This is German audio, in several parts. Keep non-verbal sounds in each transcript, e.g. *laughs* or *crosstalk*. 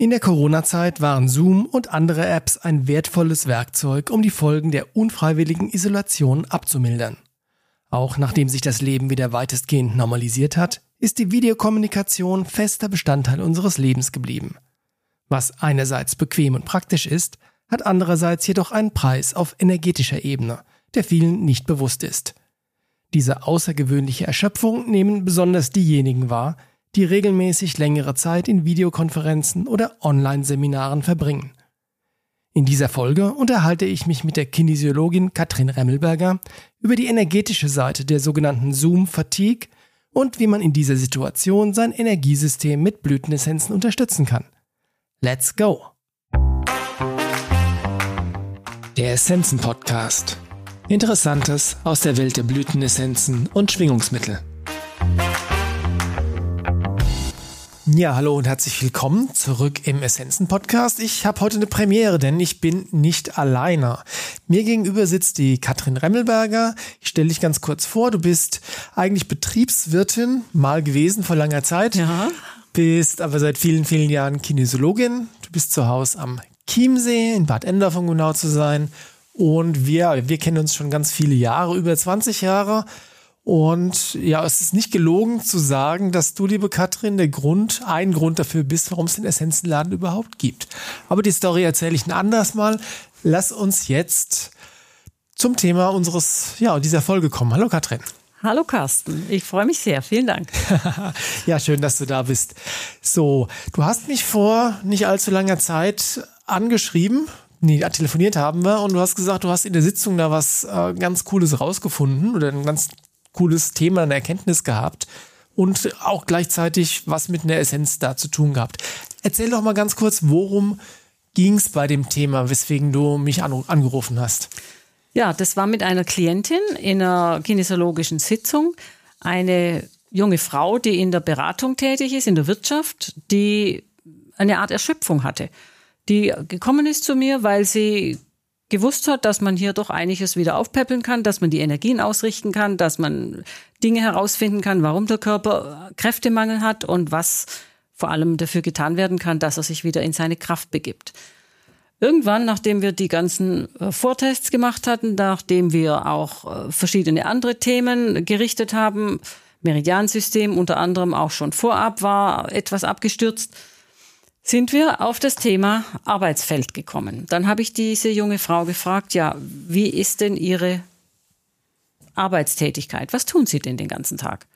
In der Corona-Zeit waren Zoom und andere Apps ein wertvolles Werkzeug, um die Folgen der unfreiwilligen Isolation abzumildern. Auch nachdem sich das Leben wieder weitestgehend normalisiert hat, ist die Videokommunikation fester Bestandteil unseres Lebens geblieben. Was einerseits bequem und praktisch ist, hat andererseits jedoch einen Preis auf energetischer Ebene, der vielen nicht bewusst ist. Diese außergewöhnliche Erschöpfung nehmen besonders diejenigen wahr, die regelmäßig längere Zeit in Videokonferenzen oder Online-Seminaren verbringen. In dieser Folge unterhalte ich mich mit der Kinesiologin Katrin Remmelberger über die energetische Seite der sogenannten Zoom-Fatigue und wie man in dieser Situation sein Energiesystem mit Blütenessenzen unterstützen kann. Let's go! Der Essenzen-Podcast. Interessantes aus der Welt der Blütenessenzen und Schwingungsmittel. Ja, hallo und herzlich willkommen zurück im Essenzen-Podcast. Ich habe heute eine Premiere, denn ich bin nicht alleine. Mir gegenüber sitzt die Katrin Remmelberger. Ich stelle dich ganz kurz vor. Du bist eigentlich Betriebswirtin, mal gewesen vor langer Zeit. Ja. Bist aber seit vielen, vielen Jahren Kinesiologin. Du bist zu Hause am Chiemsee, in Bad Endorf, um genau zu sein. Und wir, wir kennen uns schon ganz viele Jahre, über 20 Jahre. Und ja, es ist nicht gelogen zu sagen, dass du, liebe Katrin, der Grund, ein Grund dafür bist, warum es den Essenzenladen überhaupt gibt. Aber die Story erzähle ich ein anderes Mal. Lass uns jetzt zum Thema unseres, ja, dieser Folge kommen. Hallo Katrin. Hallo Carsten, ich freue mich sehr. Vielen Dank. *laughs* ja, schön, dass du da bist. So, du hast mich vor nicht allzu langer Zeit angeschrieben. Nee, telefoniert haben wir und du hast gesagt, du hast in der Sitzung da was äh, ganz Cooles rausgefunden oder ein ganz cooles Thema, eine Erkenntnis gehabt und auch gleichzeitig was mit einer Essenz da zu tun gehabt. Erzähl doch mal ganz kurz, worum ging es bei dem Thema, weswegen du mich an, angerufen hast? Ja, das war mit einer Klientin in einer kinesiologischen Sitzung. Eine junge Frau, die in der Beratung tätig ist, in der Wirtschaft, die eine Art Erschöpfung hatte. Die gekommen ist zu mir, weil sie gewusst hat, dass man hier doch einiges wieder aufpäppeln kann, dass man die Energien ausrichten kann, dass man Dinge herausfinden kann, warum der Körper Kräftemangel hat und was vor allem dafür getan werden kann, dass er sich wieder in seine Kraft begibt. Irgendwann, nachdem wir die ganzen äh, Vortests gemacht hatten, nachdem wir auch äh, verschiedene andere Themen gerichtet haben, Meridiansystem unter anderem auch schon vorab war etwas abgestürzt, sind wir auf das Thema Arbeitsfeld gekommen. Dann habe ich diese junge Frau gefragt, ja, wie ist denn Ihre Arbeitstätigkeit? Was tun Sie denn den ganzen Tag?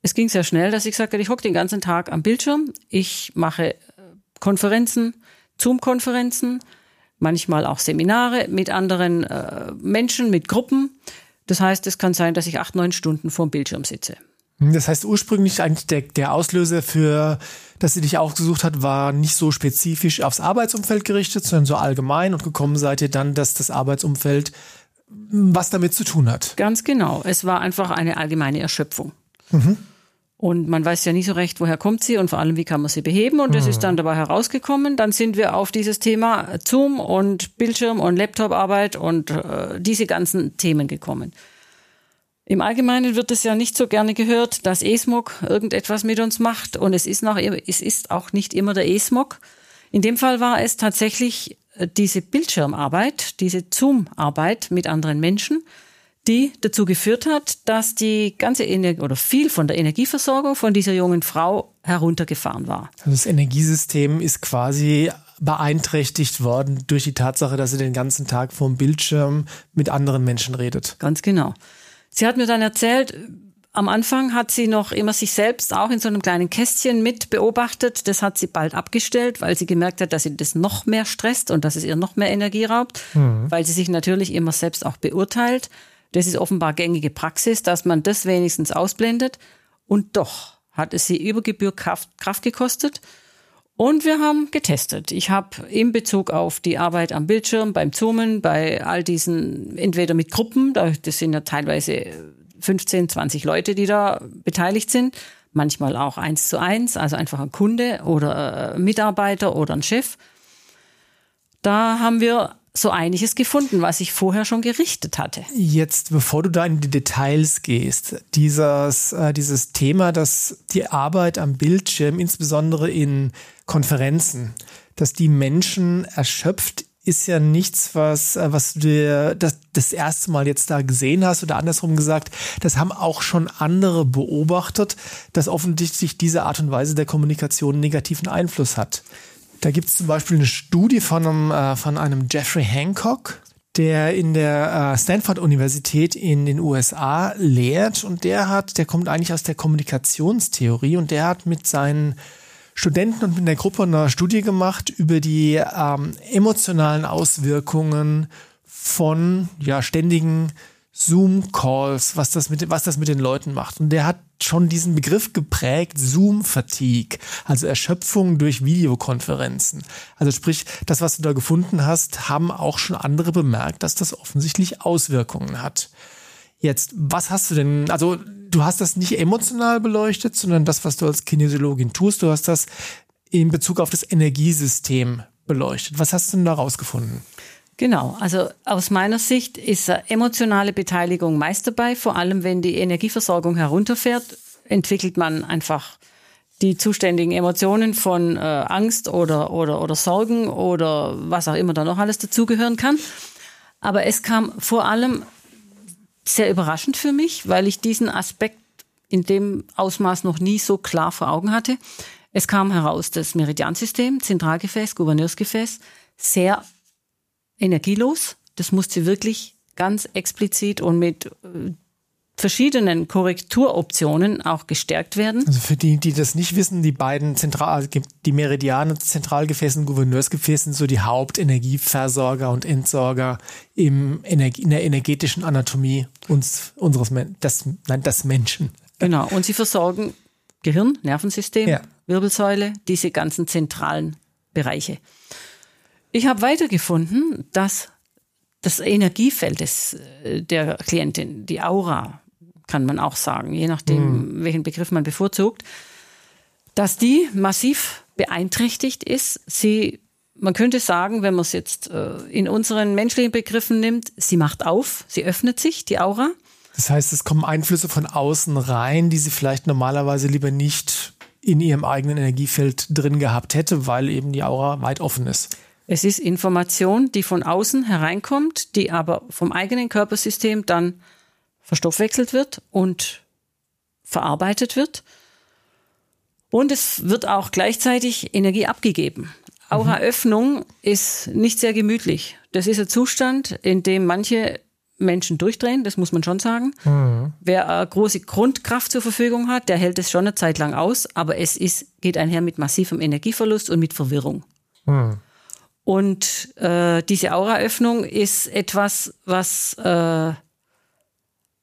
Es ging sehr schnell, dass ich sagte, ich hocke den ganzen Tag am Bildschirm, ich mache äh, Konferenzen, Zoom-Konferenzen, manchmal auch Seminare mit anderen äh, Menschen, mit Gruppen. Das heißt, es kann sein, dass ich acht, neun Stunden vorm Bildschirm sitze. Das heißt, ursprünglich eigentlich der, der Auslöser für, dass sie dich ausgesucht hat, war nicht so spezifisch aufs Arbeitsumfeld gerichtet, sondern so allgemein und gekommen seid ihr dann, dass das Arbeitsumfeld was damit zu tun hat. Ganz genau. Es war einfach eine allgemeine Erschöpfung. Mhm. Und man weiß ja nie so recht, woher kommt sie und vor allem, wie kann man sie beheben. Und das mhm. ist dann dabei herausgekommen. Dann sind wir auf dieses Thema Zoom und Bildschirm und Laptoparbeit und äh, diese ganzen Themen gekommen. Im Allgemeinen wird es ja nicht so gerne gehört, dass E-Smog irgendetwas mit uns macht und es ist, noch, es ist auch nicht immer der E-Smog. In dem Fall war es tatsächlich äh, diese Bildschirmarbeit, diese Zoom-Arbeit mit anderen Menschen, die dazu geführt hat, dass die ganze Energie oder viel von der Energieversorgung von dieser jungen Frau heruntergefahren war. Also das Energiesystem ist quasi beeinträchtigt worden durch die Tatsache, dass sie den ganzen Tag vor dem Bildschirm mit anderen Menschen redet. Ganz genau. Sie hat mir dann erzählt, am Anfang hat sie noch immer sich selbst auch in so einem kleinen Kästchen mit beobachtet. Das hat sie bald abgestellt, weil sie gemerkt hat, dass sie das noch mehr stresst und dass es ihr noch mehr Energie raubt, mhm. weil sie sich natürlich immer selbst auch beurteilt. Das ist offenbar gängige Praxis, dass man das wenigstens ausblendet. Und doch hat es sie über Gebühr Kraft, Kraft gekostet. Und wir haben getestet. Ich habe in Bezug auf die Arbeit am Bildschirm, beim Zoomen, bei all diesen, entweder mit Gruppen, das sind ja teilweise 15, 20 Leute, die da beteiligt sind, manchmal auch eins zu eins, also einfach ein Kunde oder ein Mitarbeiter oder ein Chef. Da haben wir so einiges gefunden, was ich vorher schon gerichtet hatte. Jetzt, bevor du da in die Details gehst, dieses, äh, dieses Thema, dass die Arbeit am Bildschirm, insbesondere in Konferenzen, dass die Menschen erschöpft ist ja nichts, was, äh, was du dir das, das erste Mal jetzt da gesehen hast oder andersrum gesagt, das haben auch schon andere beobachtet, dass offensichtlich diese Art und Weise der Kommunikation negativen Einfluss hat. Da gibt es zum Beispiel eine Studie von einem, äh, von einem Jeffrey Hancock, der in der äh, Stanford-Universität in den USA lehrt und der hat, der kommt eigentlich aus der Kommunikationstheorie und der hat mit seinen Studenten und mit der Gruppe eine Studie gemacht über die ähm, emotionalen Auswirkungen von ja, ständigen Zoom-Calls, was das, mit, was das mit den Leuten macht. Und der hat schon diesen Begriff geprägt, Zoom-Fatigue, also Erschöpfung durch Videokonferenzen. Also sprich, das, was du da gefunden hast, haben auch schon andere bemerkt, dass das offensichtlich Auswirkungen hat. Jetzt, was hast du denn, also du hast das nicht emotional beleuchtet, sondern das, was du als Kinesiologin tust, du hast das in Bezug auf das Energiesystem beleuchtet. Was hast du denn da rausgefunden? Genau, also aus meiner Sicht ist emotionale Beteiligung meist dabei, vor allem wenn die Energieversorgung herunterfährt, entwickelt man einfach die zuständigen Emotionen von äh, Angst oder, oder, oder Sorgen oder was auch immer da noch alles dazugehören kann. Aber es kam vor allem sehr überraschend für mich, weil ich diesen Aspekt in dem Ausmaß noch nie so klar vor Augen hatte. Es kam heraus, das Meridiansystem, Zentralgefäß, Gouverneursgefäß, sehr energielos. Das musste wirklich ganz explizit und mit äh, verschiedenen Korrekturoptionen auch gestärkt werden. Also für die, die das nicht wissen, die beiden Zentral, die Meridiane, Zentralgefäße und Gouverneursgefäße sind so die Hauptenergieversorger und Entsorger im Energie, in der energetischen Anatomie uns, unseres, des, nein, des Menschen. Genau. Und sie versorgen Gehirn, Nervensystem, ja. Wirbelsäule, diese ganzen zentralen Bereiche. Ich habe weitergefunden, dass das Energiefeld des, äh, der Klientin, die Aura, kann man auch sagen, je nachdem, mhm. welchen Begriff man bevorzugt, dass die massiv beeinträchtigt ist. Sie, man könnte sagen, wenn man es jetzt äh, in unseren menschlichen Begriffen nimmt, sie macht auf, sie öffnet sich, die Aura. Das heißt, es kommen Einflüsse von außen rein, die sie vielleicht normalerweise lieber nicht in ihrem eigenen Energiefeld drin gehabt hätte, weil eben die Aura weit offen ist. Es ist Information, die von außen hereinkommt, die aber vom eigenen Körpersystem dann verstoffwechselt wird und verarbeitet wird. Und es wird auch gleichzeitig Energie abgegeben. Auraöffnung ist nicht sehr gemütlich. Das ist ein Zustand, in dem manche Menschen durchdrehen, das muss man schon sagen. Mhm. Wer eine große Grundkraft zur Verfügung hat, der hält es schon eine Zeit lang aus, aber es ist, geht einher mit massivem Energieverlust und mit Verwirrung. Mhm. Und äh, diese Auraöffnung ist etwas, was äh,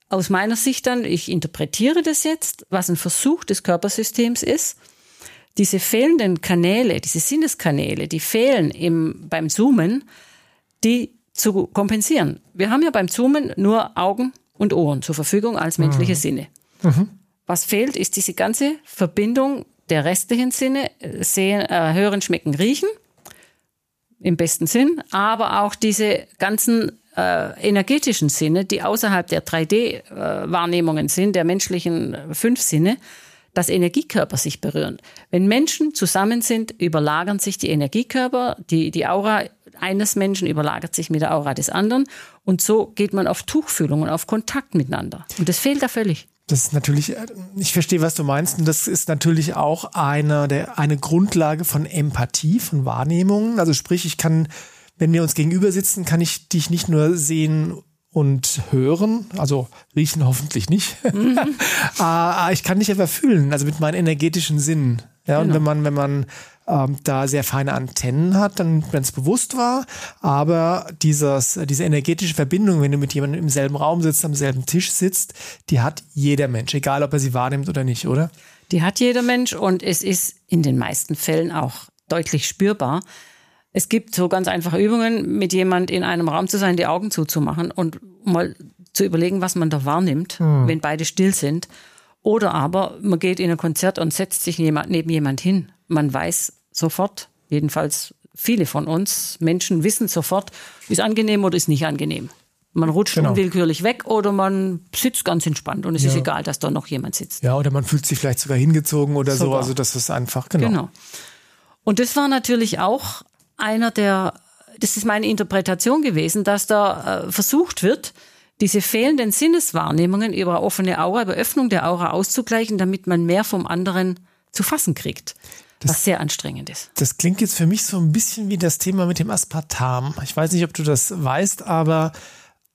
aus meiner Sicht dann, ich interpretiere das jetzt, was ein Versuch des Körpersystems ist, diese fehlenden Kanäle, diese Sinneskanäle, die fehlen im, beim Zoomen, die zu kompensieren. Wir haben ja beim Zoomen nur Augen und Ohren zur Verfügung als menschliche mhm. Sinne. Mhm. Was fehlt, ist diese ganze Verbindung der restlichen Sinne, sehen, äh, hören, schmecken, riechen, im besten Sinn, aber auch diese ganzen äh, energetischen Sinne, die außerhalb der 3D-Wahrnehmungen äh, sind, der menschlichen fünf Sinne, dass Energiekörper sich berühren. Wenn Menschen zusammen sind, überlagern sich die Energiekörper, die, die Aura eines Menschen überlagert sich mit der Aura des anderen und so geht man auf Tuchfühlung und auf Kontakt miteinander. Und das fehlt da völlig. Das ist natürlich, ich verstehe, was du meinst, und das ist natürlich auch eine, der, eine Grundlage von Empathie, von Wahrnehmungen. Also sprich, ich kann wenn wir uns gegenüber sitzen, kann ich dich nicht nur sehen und hören, also riechen hoffentlich nicht. Mhm. *laughs* Ah, ah, ich kann dich aber fühlen, also mit meinen energetischen Sinnen. Ja, genau. und wenn man, wenn man ähm, da sehr feine Antennen hat, dann, wenn es bewusst war, aber dieses, diese energetische Verbindung, wenn du mit jemandem im selben Raum sitzt, am selben Tisch sitzt, die hat jeder Mensch, egal ob er sie wahrnimmt oder nicht, oder? Die hat jeder Mensch und es ist in den meisten Fällen auch deutlich spürbar. Es gibt so ganz einfache Übungen, mit jemand in einem Raum zu sein, die Augen zuzumachen und mal zu überlegen, was man da wahrnimmt, hm. wenn beide still sind. Oder aber man geht in ein Konzert und setzt sich neben jemand hin. Man weiß sofort, jedenfalls viele von uns Menschen wissen sofort, ist angenehm oder ist nicht angenehm. Man rutscht Genau. unwillkürlich weg oder man sitzt ganz entspannt und es ist Ja. egal, dass da noch jemand sitzt. Ja, oder man fühlt sich vielleicht sogar hingezogen oder so. Sogar. Also das ist einfach, genau. Genau. Und das war natürlich auch einer der, das ist meine Interpretation gewesen, dass da äh, versucht wird, diese fehlenden Sinneswahrnehmungen über offene Aura, über Öffnung der Aura auszugleichen, damit man mehr vom anderen zu fassen kriegt. was sehr anstrengend ist. Das klingt jetzt für mich so ein bisschen wie das Thema mit dem Aspartam. Ich weiß nicht, ob du das weißt, aber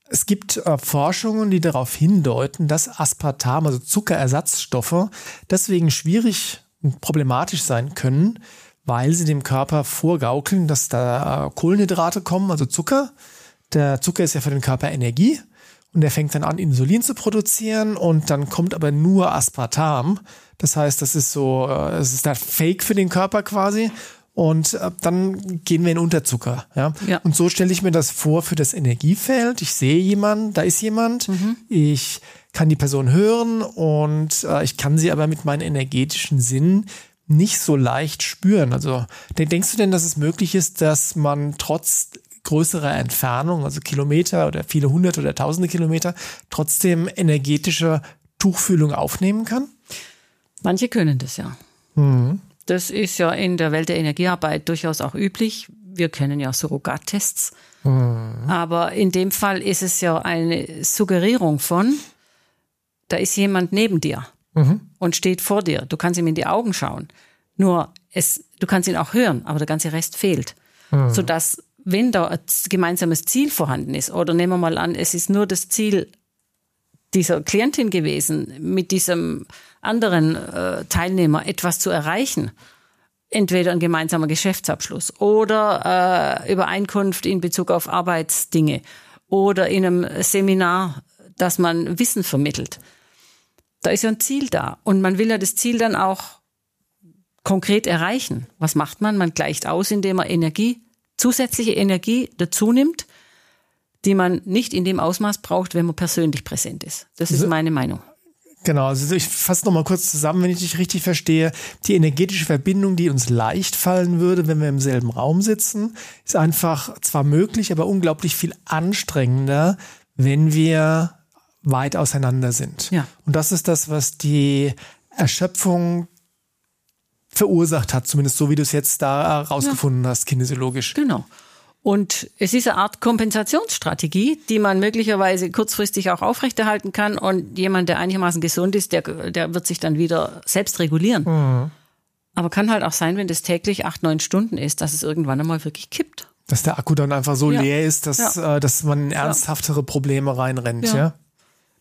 es gibt äh, Forschungen, die darauf hindeuten, dass Aspartam, also Zuckerersatzstoffe, deswegen schwierig und problematisch sein können, weil sie dem Körper vorgaukeln, dass da äh, Kohlenhydrate kommen, also Zucker. Der Zucker ist ja für den Körper Energie und der fängt dann an, Insulin zu produzieren und dann kommt aber nur Aspartam. Das heißt, das ist so, äh, es ist da Fake für den Körper quasi. Und äh, dann gehen wir in Unterzucker. Ja? Ja. Und so stelle ich mir das vor für das Energiefeld. Ich sehe jemanden, da ist jemand. Ich kann die Person hören und ich kann sie aber mit meinen energetischen Sinnen nicht so leicht spüren. Also denk- denkst du denn, dass es möglich ist, dass man trotz größerer Entfernung, also Kilometer oder viele hundert oder tausende Kilometer, trotzdem energetische Tuchfühlung aufnehmen kann? Manche können das ja. Das ist ja in der Welt der Energiearbeit durchaus auch üblich. Wir kennen ja Surrogattests. Aber in dem Fall ist es ja eine Suggerierung von, da ist jemand neben dir und steht vor dir. Du kannst ihm in die Augen schauen. Nur es, du kannst ihn auch hören, aber der ganze Rest fehlt. Sodass, wenn da ein gemeinsames Ziel vorhanden ist, oder nehmen wir mal an, es ist nur das Ziel dieser Klientin gewesen, mit diesem anderen äh, Teilnehmer etwas zu erreichen. Entweder ein gemeinsamer Geschäftsabschluss oder äh, Übereinkunft in Bezug auf Arbeitsdinge oder in einem Seminar, dass man Wissen vermittelt. Da ist ja ein Ziel da und man will ja das Ziel dann auch konkret erreichen. Was macht man? Man gleicht aus, indem man Energie, zusätzliche Energie dazu nimmt, die man nicht in dem Ausmaß braucht, wenn man persönlich präsent ist. Das ist So- meine Meinung. Genau, also ich fasse noch mal kurz zusammen, wenn ich dich richtig verstehe. Die energetische Verbindung, die uns leicht fallen würde, wenn wir im selben Raum sitzen, ist einfach zwar möglich, aber unglaublich viel anstrengender, wenn wir weit auseinander sind. Ja. Und das ist das, was die Erschöpfung verursacht hat, zumindest so wie du es jetzt da rausgefunden hast, kinesiologisch. Genau. Und es ist eine Art Kompensationsstrategie, die man möglicherweise kurzfristig auch aufrechterhalten kann. Und jemand, der einigermaßen gesund ist, der, der wird sich dann wieder selbst regulieren. Aber kann halt auch sein, wenn das täglich acht, neun Stunden ist, dass es irgendwann einmal wirklich kippt. Dass der Akku dann einfach so Ja. leer ist, dass, Ja. äh, dass man in ernsthaftere Probleme reinrennt. Ja.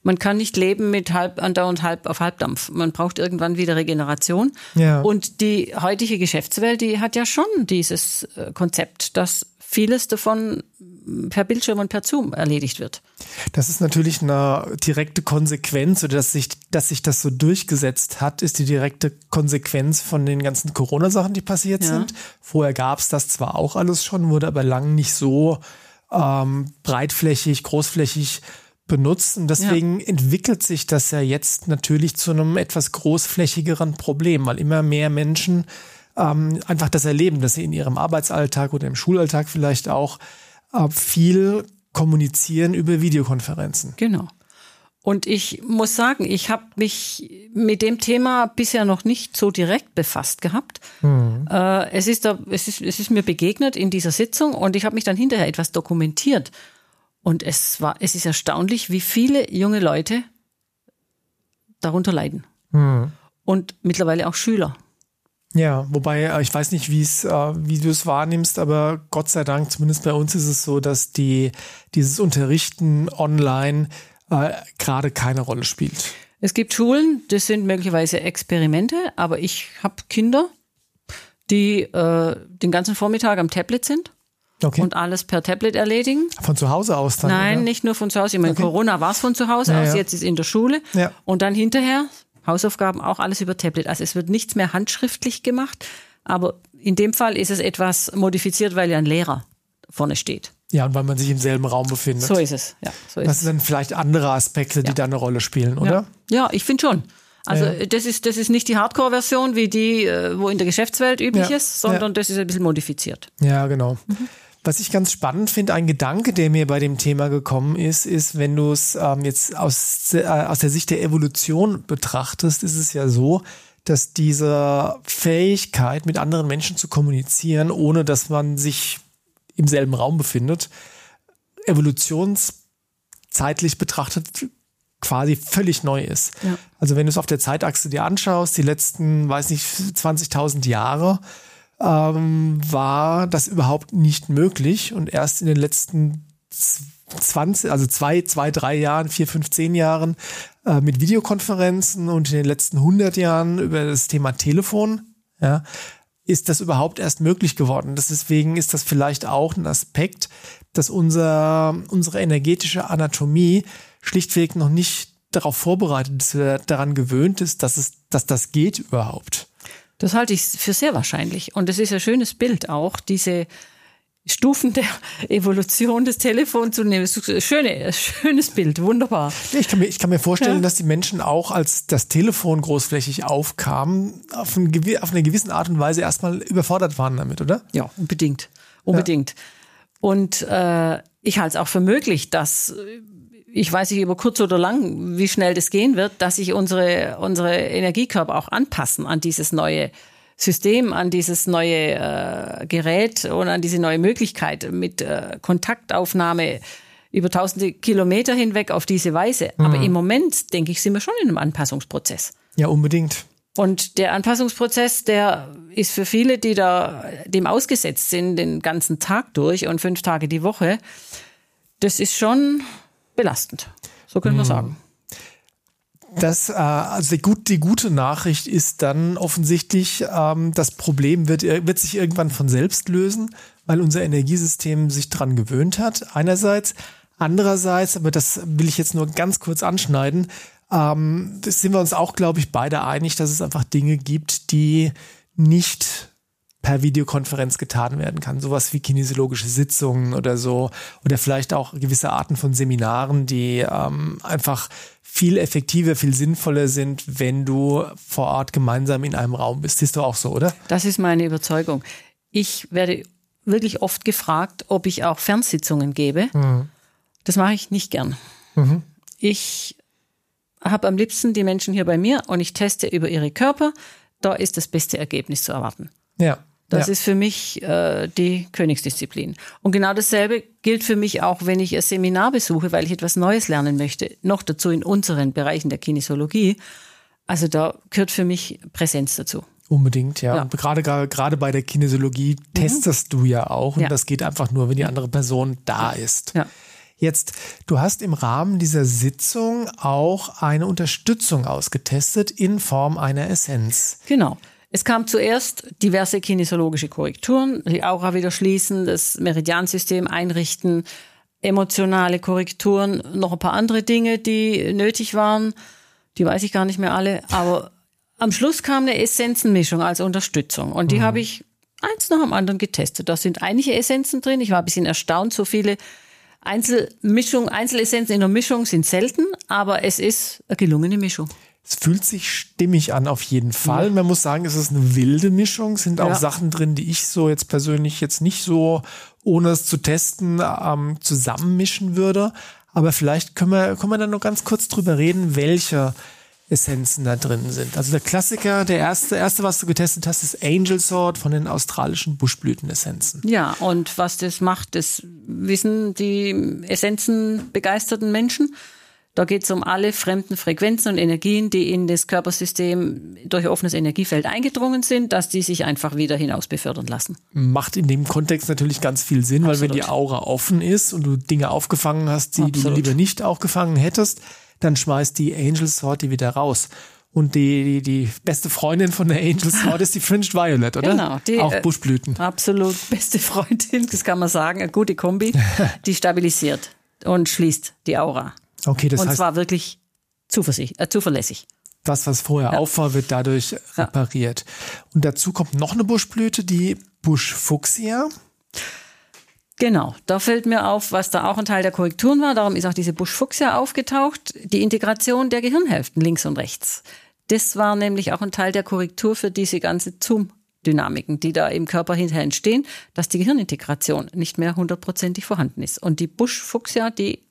Man kann nicht leben mit halb andauernd halb auf Halbdampf. Man braucht irgendwann wieder Regeneration. Ja. Und die heutige Geschäftswelt, die hat ja schon dieses äh, Konzept, dass vieles davon per Bildschirm und per Zoom erledigt wird. Das ist natürlich eine direkte Konsequenz oder dass sich, dass sich das so durchgesetzt hat, ist die direkte Konsequenz von den ganzen Corona-Sachen, die passiert Ja. sind. Vorher gab es das zwar auch alles schon, wurde aber lang nicht so ähm, breitflächig, großflächig benutzt. Und deswegen entwickelt sich das ja jetzt natürlich zu einem etwas großflächigeren Problem, weil immer mehr Menschen ähm, einfach das erleben, dass sie in ihrem Arbeitsalltag oder im Schulalltag vielleicht auch äh, viel kommunizieren über Videokonferenzen. Genau. Und ich muss sagen, ich habe mich mit dem Thema bisher noch nicht so direkt befasst gehabt. Äh, es, ist da, es, ist, es ist mir begegnet in dieser Sitzung und ich habe mich dann hinterher etwas dokumentiert. Und es war, es ist erstaunlich, wie viele junge Leute darunter leiden. Und mittlerweile auch Schüler. Ja, wobei äh, ich weiß nicht, wie es, äh, wie du es wahrnimmst, aber Gott sei Dank, zumindest bei uns ist es so, dass die dieses Unterrichten online äh, gerade keine Rolle spielt. Es gibt Schulen, das sind möglicherweise Experimente, aber ich habe Kinder, die äh, den ganzen Vormittag am Tablet sind Okay. und alles per Tablet erledigen. Von zu Hause aus dann? Nein, oder? nicht nur von zu Hause. Ich meine, Corona war es von zu Hause Ja, aus, ja. jetzt ist in der Schule. Ja. Und dann hinterher Hausaufgaben auch alles über Tablet. Also es wird nichts mehr handschriftlich gemacht, aber in dem Fall ist es etwas modifiziert, weil ja ein Lehrer vorne steht. Ja, und weil man sich im selben Raum befindet. So ist es. Ja, so ist das sind dann vielleicht andere Aspekte, die Ja. da eine Rolle spielen, oder? Ja, ja ich finde schon. Also Ja. das ist das ist nicht die Hardcore-Version wie die, äh, wo in der Geschäftswelt üblich ist, sondern das ist ein bisschen modifiziert. Ja, genau. Mhm. Was ich ganz spannend finde, ein Gedanke, der mir bei dem Thema gekommen ist, ist, wenn du es ähm, jetzt aus, äh, aus der Sicht der Evolution betrachtest, ist es ja so, dass diese Fähigkeit, mit anderen Menschen zu kommunizieren, ohne dass man sich im selben Raum befindet, evolutionszeitlich betrachtet quasi völlig neu ist. Ja. Also wenn du es auf der Zeitachse dir anschaust, die letzten, weiß nicht, 20.000 Jahre, ähm, war das überhaupt nicht möglich und erst in den letzten 20, also zwei, zwei, drei Jahren, vier, fünf, zehn Jahren äh, mit Videokonferenzen und in den letzten 100 Jahren über das Thema Telefon, ja, ist das überhaupt erst möglich geworden. Deswegen ist das vielleicht auch ein Aspekt, dass unser, unsere energetische Anatomie schlichtweg noch nicht darauf vorbereitet ist, daran gewöhnt ist, dass es, dass das geht überhaupt. Das halte ich für sehr wahrscheinlich. Und es ist ein schönes Bild auch, diese Stufen der *laughs* Evolution des Telefons zu nehmen. Schöne, schönes Bild, wunderbar. Ja, ich, kann mir, ich kann mir vorstellen, Ja. dass die Menschen auch, als das Telefon großflächig aufkam, auf, ein, auf eine gewisse Art und Weise erstmal überfordert waren damit, oder? Ja, unbedingt. Unbedingt. Und äh, ich halte es auch für möglich, dass ich weiß nicht über kurz oder lang, wie schnell das gehen wird, dass sich unsere, unsere Energiekörper auch anpassen an dieses neue System, an dieses neue äh, Gerät und an diese neue Möglichkeit mit äh, Kontaktaufnahme über tausende Kilometer hinweg auf diese Weise. Aber im Moment, denke ich, sind wir schon in einem Anpassungsprozess. Ja, unbedingt. Und der Anpassungsprozess, der ist für viele, die da dem ausgesetzt sind, den ganzen Tag durch und fünf Tage die Woche, das ist schon belastend. So können wir sagen. Das, äh, also die, gut, die gute Nachricht ist dann offensichtlich, ähm, das Problem wird, wird sich irgendwann von selbst lösen, weil unser Energiesystem sich dran gewöhnt hat. Einerseits. Andererseits, aber das will ich jetzt nur ganz kurz anschneiden, ähm, das sind wir uns auch, glaube ich, beide einig, dass es einfach Dinge gibt, die nicht per Videokonferenz getan werden kann. Sowas wie kinesiologische Sitzungen oder so. Oder vielleicht auch gewisse Arten von Seminaren, die ähm, einfach viel effektiver, viel sinnvoller sind, wenn du vor Ort gemeinsam in einem Raum bist. Siehst du auch so, oder? Das ist meine Überzeugung. Ich werde wirklich oft gefragt, ob ich auch Fernsitzungen gebe. Das mache ich nicht gern. Ich habe am liebsten die Menschen hier bei mir und ich teste über ihre Körper. Da ist das beste Ergebnis zu erwarten. Ja. Das ja. ist für mich äh, die Königsdisziplin. Und genau dasselbe gilt für mich auch, wenn ich ein Seminar besuche, weil ich etwas Neues lernen möchte. Noch dazu in unseren Bereichen der Kinesiologie. Also da gehört für mich Präsenz dazu. Unbedingt, ja. Ja. Und gerade, gerade bei der Kinesiologie testest du ja auch. Und Ja. das geht einfach nur, wenn die andere Person da ist. Ja. Jetzt, du hast im Rahmen dieser Sitzung auch eine Unterstützung ausgetestet in Form einer Essenz. Genau. Es kam zuerst diverse kinesiologische Korrekturen, die Aura wieder schließen, das Meridiansystem einrichten, emotionale Korrekturen, noch ein paar andere Dinge, die nötig waren. Die weiß ich gar nicht mehr alle. Aber am Schluss kam eine Essenzenmischung als Unterstützung. Und die habe ich eins nach dem anderen getestet. Da sind einige Essenzen drin. Ich war ein bisschen erstaunt, so viele Einzelmischung, Einzelessenzen in der Mischung sind selten, aber es ist eine gelungene Mischung. Es fühlt sich stimmig an, auf jeden Fall. Man muss sagen, es ist eine wilde Mischung. Es sind auch Ja. Sachen drin, die ich so jetzt persönlich jetzt nicht so, ohne es zu testen, ähm, zusammenmischen würde. Aber vielleicht können wir, können wir dann noch ganz kurz drüber reden, welche Essenzen da drin sind. Also der Klassiker, der erste, erste, was du getestet hast, ist Angel Sword von den australischen Buschblütenessenzen. Ja, und was das macht, das wissen die essenzenbegeisterten Menschen. Da geht es um alle fremden Frequenzen und Energien, die in das Körpersystem durch offenes Energiefeld eingedrungen sind, dass die sich einfach wieder hinaus befördern lassen. Macht in dem Kontext natürlich ganz viel Sinn, weil wenn Absolut. die Aura offen ist und du Dinge aufgefangen hast, die du Absolut. lieber nicht aufgefangen hättest, dann schmeißt die Angel Sword die wieder raus. Und die, die, die beste Freundin von der Angel *laughs* Sword ist die Fringed Violet, oder? Genau, die, Auch äh, Buschblüten. Absolut beste Freundin, das kann man sagen, eine gute Kombi, *laughs* die stabilisiert und schließt die Aura. Okay, das und heißt, zwar wirklich zuversicht, äh, zuverlässig. das, was vorher auf war, wird dadurch repariert. Und dazu kommt noch eine Buschblüte, die Buschfuchsia. Genau, da fällt mir auf, was da auch ein Teil der Korrekturen war. Darum ist auch diese Buschfuchsia aufgetaucht. Die Integration der Gehirnhälften links und rechts. Das war nämlich auch ein Teil der Korrektur für diese ganze Zoom-Dynamiken, die da im Körper hinterher entstehen, dass die Gehirnintegration nicht mehr hundertprozentig vorhanden ist. Und die Busch-Fuchsia, die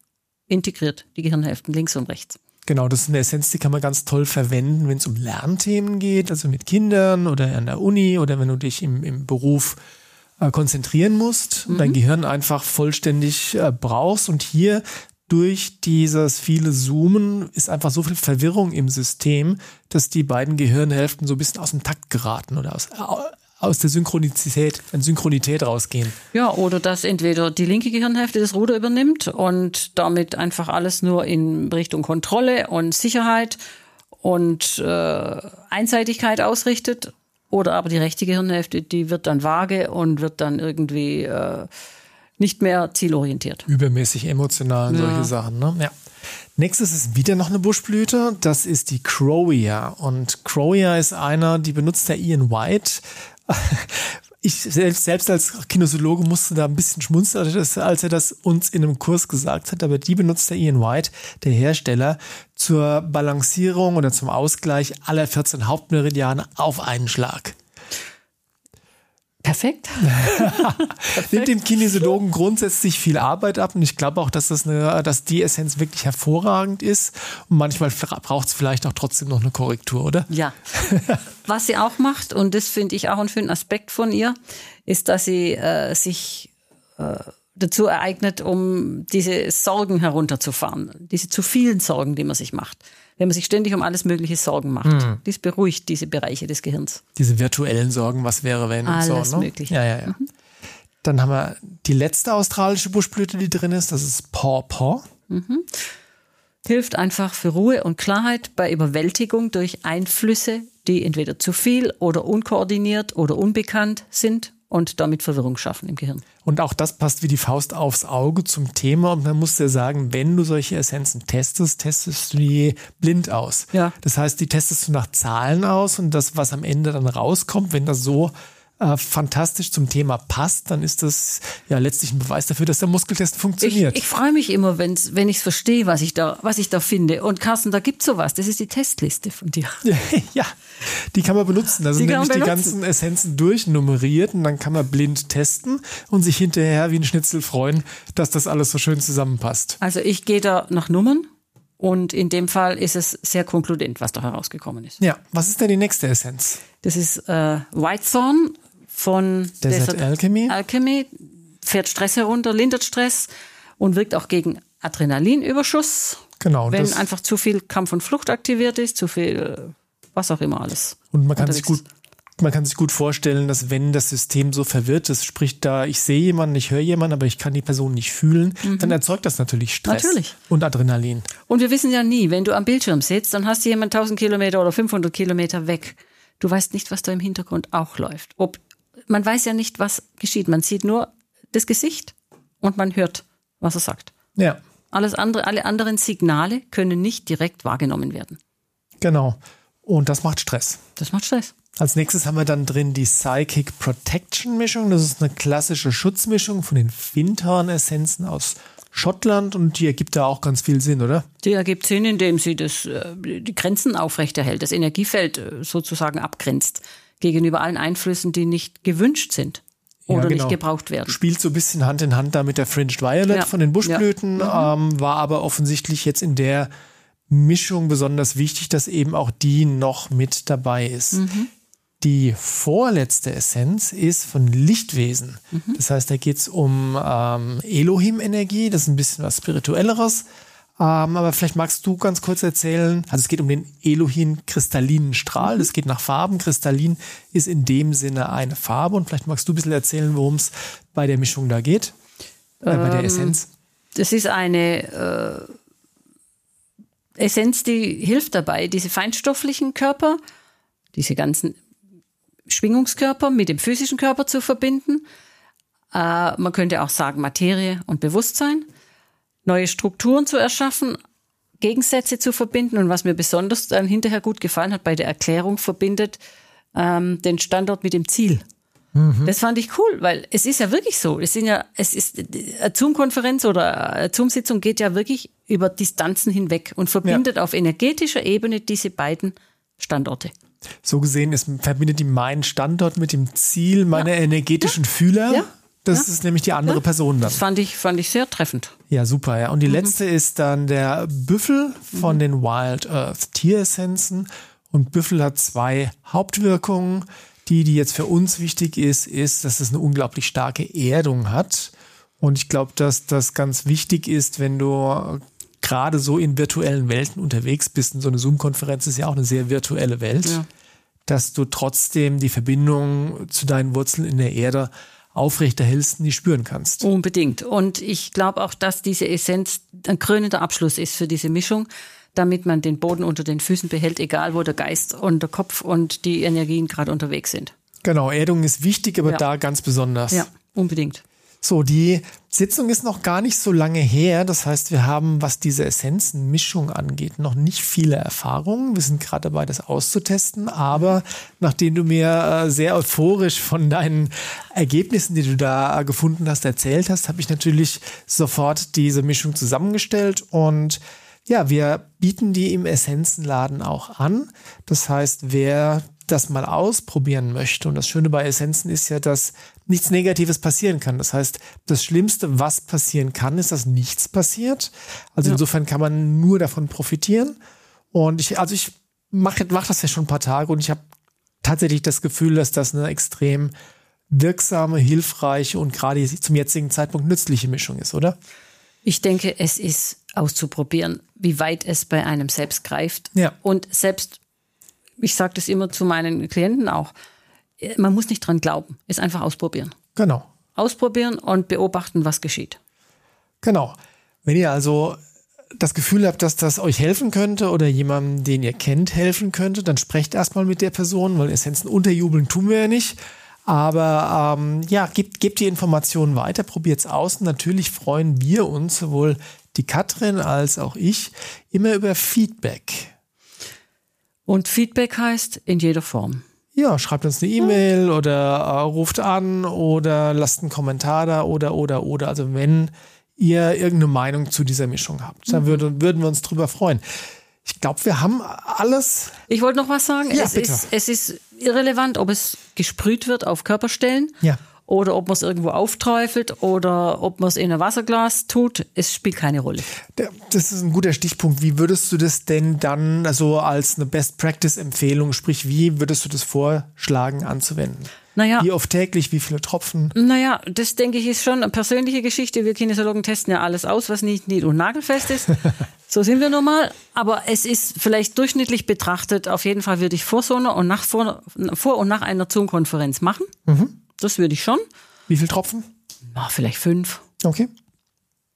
integriert die Gehirnhälften links und rechts. Genau, das ist eine Essenz, die kann man ganz toll verwenden, wenn es um Lernthemen geht, also mit Kindern oder an der Uni oder wenn du dich im, im Beruf äh, konzentrieren musst, mhm. dein Gehirn einfach vollständig äh, brauchst. Und hier durch dieses viele Zoomen ist einfach so viel Verwirrung im System, dass die beiden Gehirnhälften so ein bisschen aus dem Takt geraten oder aus, aus der Synchronizität, in Synchronität rausgehen. Ja, oder dass entweder die linke Gehirnhälfte das Ruder übernimmt und damit einfach alles nur in Richtung Kontrolle und Sicherheit und äh, Einseitigkeit ausrichtet, oder aber die rechte Gehirnhälfte, die wird dann vage und wird dann irgendwie äh, nicht mehr zielorientiert. Übermäßig emotional und ja. solche Sachen, ne? Ja. Nächstes ist wieder noch eine Buschblüte. Das ist die Crowia. Und Crowia ist einer, die benutzt der Ian White ich selbst, selbst als Kinesiologe musste da ein bisschen schmunzeln, als er das uns in einem Kurs gesagt hat. Aber die benutzt der Ian White, der Hersteller, zur Balancierung oder zum Ausgleich aller 14 Hauptmeridiane auf einen Schlag. Perfekt. *laughs* Nimmt dem Kinesiologen grundsätzlich viel Arbeit ab und ich glaube auch, dass das eine, dass die Essenz wirklich hervorragend ist und manchmal braucht es vielleicht auch trotzdem noch eine Korrektur, oder? Ja. *laughs* Was sie auch macht und das finde ich auch einen schönen Aspekt von ihr, ist, dass sie äh, sich äh, dazu ereignet, um diese Sorgen herunterzufahren, diese zu vielen Sorgen, die man sich macht wenn man sich ständig um alles Mögliche Sorgen macht. Mhm. Das beruhigt diese Bereiche des Gehirns. Diese virtuellen Sorgen, was wäre, wenn alles und so. Ne? Mögliche. Ja, ja, ja. Mhm. Dann haben wir die letzte australische Buschblüte, die drin ist. Das ist Paw Paw. Mhm. Hilft einfach für Ruhe und Klarheit bei Überwältigung durch Einflüsse, die entweder zu viel oder unkoordiniert oder unbekannt sind und damit Verwirrung schaffen im Gehirn. Und auch das passt wie die Faust aufs Auge zum Thema. Und man muss ja sagen, wenn du solche Essenzen testest, testest du die blind aus. Ja. Das heißt, die testest du nach Zahlen aus und das, was am Ende dann rauskommt, wenn das so äh, fantastisch zum Thema passt, dann ist das ja letztlich ein Beweis dafür, dass der Muskeltest funktioniert. Ich, ich freue mich immer, wenn's, wenn ich es verstehe, was ich da, was ich da finde. Und Carsten, da gibt sowas. Das ist die Testliste von dir. *laughs* ja, die kann man benutzen. Da sind nämlich die ganzen Essenzen durchnummeriert und dann kann man blind testen und sich hinterher wie ein Schnitzel freuen, dass das alles so schön zusammenpasst. Also ich gehe da nach Nummern. Und in dem Fall ist es sehr konkludent, was da herausgekommen ist. Ja, was ist denn die nächste Essenz? Das ist äh, Whitethorn von Desert, Desert Alchemy. Alchemy. Fährt Stress herunter, lindert Stress und wirkt auch gegen Adrenalinüberschuss. Genau. Wenn einfach zu viel Kampf und Flucht aktiviert ist, zu viel, was auch immer alles. Und man kann sich gut man kann sich gut vorstellen, dass wenn das System so verwirrt ist, sprich da, ich sehe jemanden, ich höre jemanden, aber ich kann die Person nicht fühlen, mhm. dann erzeugt das natürlich Stress natürlich. und Adrenalin. Und wir wissen ja nie, wenn du am Bildschirm sitzt, dann hast du jemanden 1000 Kilometer oder 500 Kilometer weg. Du weißt nicht, was da im Hintergrund auch läuft. Ob man weiß ja nicht, was geschieht. Man sieht nur das Gesicht und man hört, was er sagt. Ja. Alles andere, alle anderen Signale können nicht direkt wahrgenommen werden. Genau. Und das macht Stress. Das macht Stress. Als nächstes haben wir dann drin die Psychic Protection Mischung. Das ist eine klassische Schutzmischung von den Findhorn-Essenzen aus Schottland und die ergibt da auch ganz viel Sinn, oder? Die ergibt Sinn, indem sie das, äh, die Grenzen aufrechterhält, das Energiefeld äh, sozusagen abgrenzt gegenüber allen Einflüssen, die nicht gewünscht sind oder ja, genau. nicht gebraucht werden. Spielt so ein bisschen Hand in Hand da mit der Fringed Violet ja. von den Buschblüten, ja. mhm. ähm, war aber offensichtlich jetzt in der Mischung besonders wichtig, dass eben auch die noch mit dabei ist. Mhm. Die vorletzte Essenz ist von Lichtwesen. Mhm. Das heißt, da geht es um ähm, Elohim-Energie, das ist ein bisschen was Spirituelleres. Ähm, aber vielleicht magst du ganz kurz erzählen, also es geht um den Elohim-kristallinen Strahl, es geht nach Farben. Kristallin ist in dem Sinne eine Farbe und vielleicht magst du ein bisschen erzählen, worum es bei der Mischung da geht, äh, bei der ähm, Essenz. Das ist eine äh, Essenz, die hilft dabei, diese feinstofflichen Körper, diese ganzen Schwingungskörper mit dem physischen Körper zu verbinden. Äh, man könnte auch sagen Materie und Bewusstsein neue Strukturen zu erschaffen, Gegensätze zu verbinden. Und was mir besonders dann hinterher gut gefallen hat bei der Erklärung, verbindet ähm, den Standort mit dem Ziel. Mhm. Das fand ich cool, weil es ist ja wirklich so. Es sind ja, es ist eine Zoom-Konferenz oder eine Zoom-Sitzung geht ja wirklich über Distanzen hinweg und verbindet ja. auf energetischer Ebene diese beiden Standorte. So gesehen ist, verbindet die meinen Standort mit dem Ziel meiner energetischen Fühler. Ja. Das ist nämlich die andere Person dann. Das fand ich, fand ich sehr treffend. Ja, super, ja. Und die letzte ist dann der Büffel von den Wild Earth Tieressenzen. Und Büffel hat zwei Hauptwirkungen. Die, die jetzt für uns wichtig ist, ist, dass es eine unglaublich starke Erdung hat. Und ich glaube, dass das ganz wichtig ist, wenn du gerade so in virtuellen Welten unterwegs bist. Und so eine Zoom-Konferenz ist ja auch eine sehr virtuelle Welt, Ja. dass du trotzdem die Verbindung zu deinen Wurzeln in der Erde aufrechterhältst und die spüren kannst. Unbedingt. Und ich glaube auch, dass diese Essenz ein krönender Abschluss ist für diese Mischung, damit man den Boden unter den Füßen behält, egal wo der Geist und der Kopf und die Energien gerade unterwegs sind. Genau, Erdung ist wichtig, aber Ja. da ganz besonders. Ja, unbedingt. So, die Sitzung ist noch gar nicht so lange her. Das heißt, wir haben, was diese Essenzenmischung angeht, noch nicht viele Erfahrungen. Wir sind gerade dabei, das auszutesten. Aber nachdem du mir äh, sehr euphorisch von deinen Ergebnissen, die du da äh, gefunden hast, erzählt hast, habe ich natürlich sofort diese Mischung zusammengestellt und ja, wir bieten die im Essenzenladen auch an. Das heißt, wer das mal ausprobieren möchte, und das Schöne bei Essenzen ist ja, dass nichts Negatives passieren kann. Das heißt, das Schlimmste, was passieren kann, ist, dass nichts passiert. Also Ja. insofern kann man nur davon profitieren. Und ich, also ich mache mach das ja schon ein paar Tage und ich habe tatsächlich das Gefühl, dass das eine extrem wirksame, hilfreiche und gerade zum jetzigen Zeitpunkt nützliche Mischung ist, oder? Ich denke, es ist auszuprobieren, wie weit es bei einem selbst greift. Ja. Und selbst, ich sage das immer zu meinen Klienten auch, man muss nicht dran glauben, es einfach ausprobieren. Genau. Ausprobieren und beobachten, was geschieht. Genau. Wenn ihr also das Gefühl habt, dass das euch helfen könnte oder jemandem, den ihr kennt, helfen könnte, dann sprecht erstmal mit der Person, weil Essenzen unterjubeln tun wir ja nicht. Aber ähm, ja, gebt, gebt die Informationen weiter, probiert's aus. Und natürlich freuen wir uns, sowohl die Katrin als auch ich, immer über Feedback. Und Feedback heißt in jeder Form. Ja, schreibt uns eine E-Mail oder äh, ruft an oder lasst einen Kommentar da oder, oder, oder. Also wenn ihr irgendeine Meinung zu dieser Mischung habt, da würde, würden wir uns drüber freuen. Ich glaube, wir haben alles. Ich wollte noch was sagen. Ja, es, bitte. ist, es ist irrelevant, ob es gesprüht wird auf Körperstellen Ja. Oder ob man es irgendwo aufträufelt oder ob man es in ein Wasserglas tut. Es spielt keine Rolle. Das ist ein guter Stichpunkt. Wie würdest du das denn dann so als eine Best-Practice-Empfehlung, sprich, wie würdest du das vorschlagen anzuwenden? Naja, Wie oft täglich, wie viele Tropfen? naja, das denke ich ist schon eine persönliche Geschichte. Wir Kinesiologen testen ja alles aus, was nicht nied- und nagelfest ist. *laughs* so sind wir nun mal. Aber es ist vielleicht durchschnittlich betrachtet, auf jeden Fall würde ich vor so einer und nach vor, vor und nach einer Zoom-Konferenz machen. Das würde ich schon. Wie viele Tropfen? Ah, vielleicht fünf. Okay.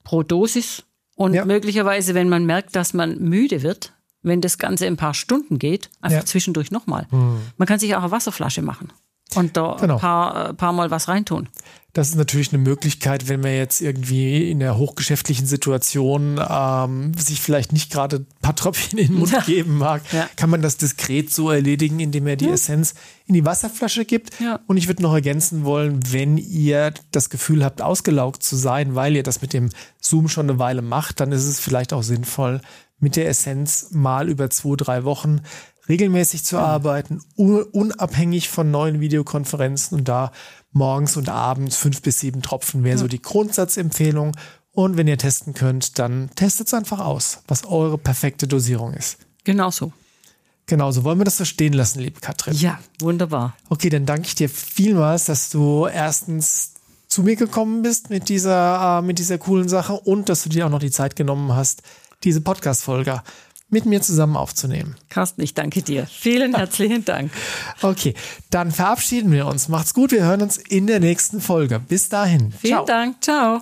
pro Dosis. Und Ja. möglicherweise, wenn man merkt, dass man müde wird, wenn das Ganze ein paar Stunden geht, einfach Ja. Hm. zwischendurch nochmal. Man kann sich auch eine Wasserflasche machen und da Genau. ein paar, äh, paar Mal was reintun. Das ist natürlich eine Möglichkeit, wenn man jetzt irgendwie in der hochgeschäftlichen Situation ähm, sich vielleicht nicht gerade ein paar Tröpfchen in den Mund Ja. geben mag, Ja. kann man das diskret so erledigen, indem er die Essenz in die Wasserflasche gibt. Ja. Und ich würde noch ergänzen wollen, wenn ihr das Gefühl habt, ausgelaugt zu sein, weil ihr das mit dem Zoom schon eine Weile macht, dann ist es vielleicht auch sinnvoll, mit der Essenz mal über zwei, drei Wochen regelmäßig zu arbeiten, un unabhängig von neuen Videokonferenzen und da morgens und abends fünf bis sieben Tropfen wäre so die Grundsatzempfehlung. Und wenn ihr testen könnt, dann testet es einfach aus, was eure perfekte Dosierung ist. Genau so. Genauso wollen wir das so stehen lassen, liebe Katrin. Ja, wunderbar. Okay, dann danke ich dir vielmals, dass du erstens zu mir gekommen bist mit dieser, äh, mit dieser coolen Sache und dass du dir auch noch die Zeit genommen hast, diese Podcast-Folge mit mir zusammen aufzunehmen. Carsten, ich danke dir. Vielen *laughs* herzlichen Dank. okay, dann verabschieden wir uns. Macht's gut, wir hören uns in der nächsten Folge. Bis dahin. Vielen ciao. Dank, ciao.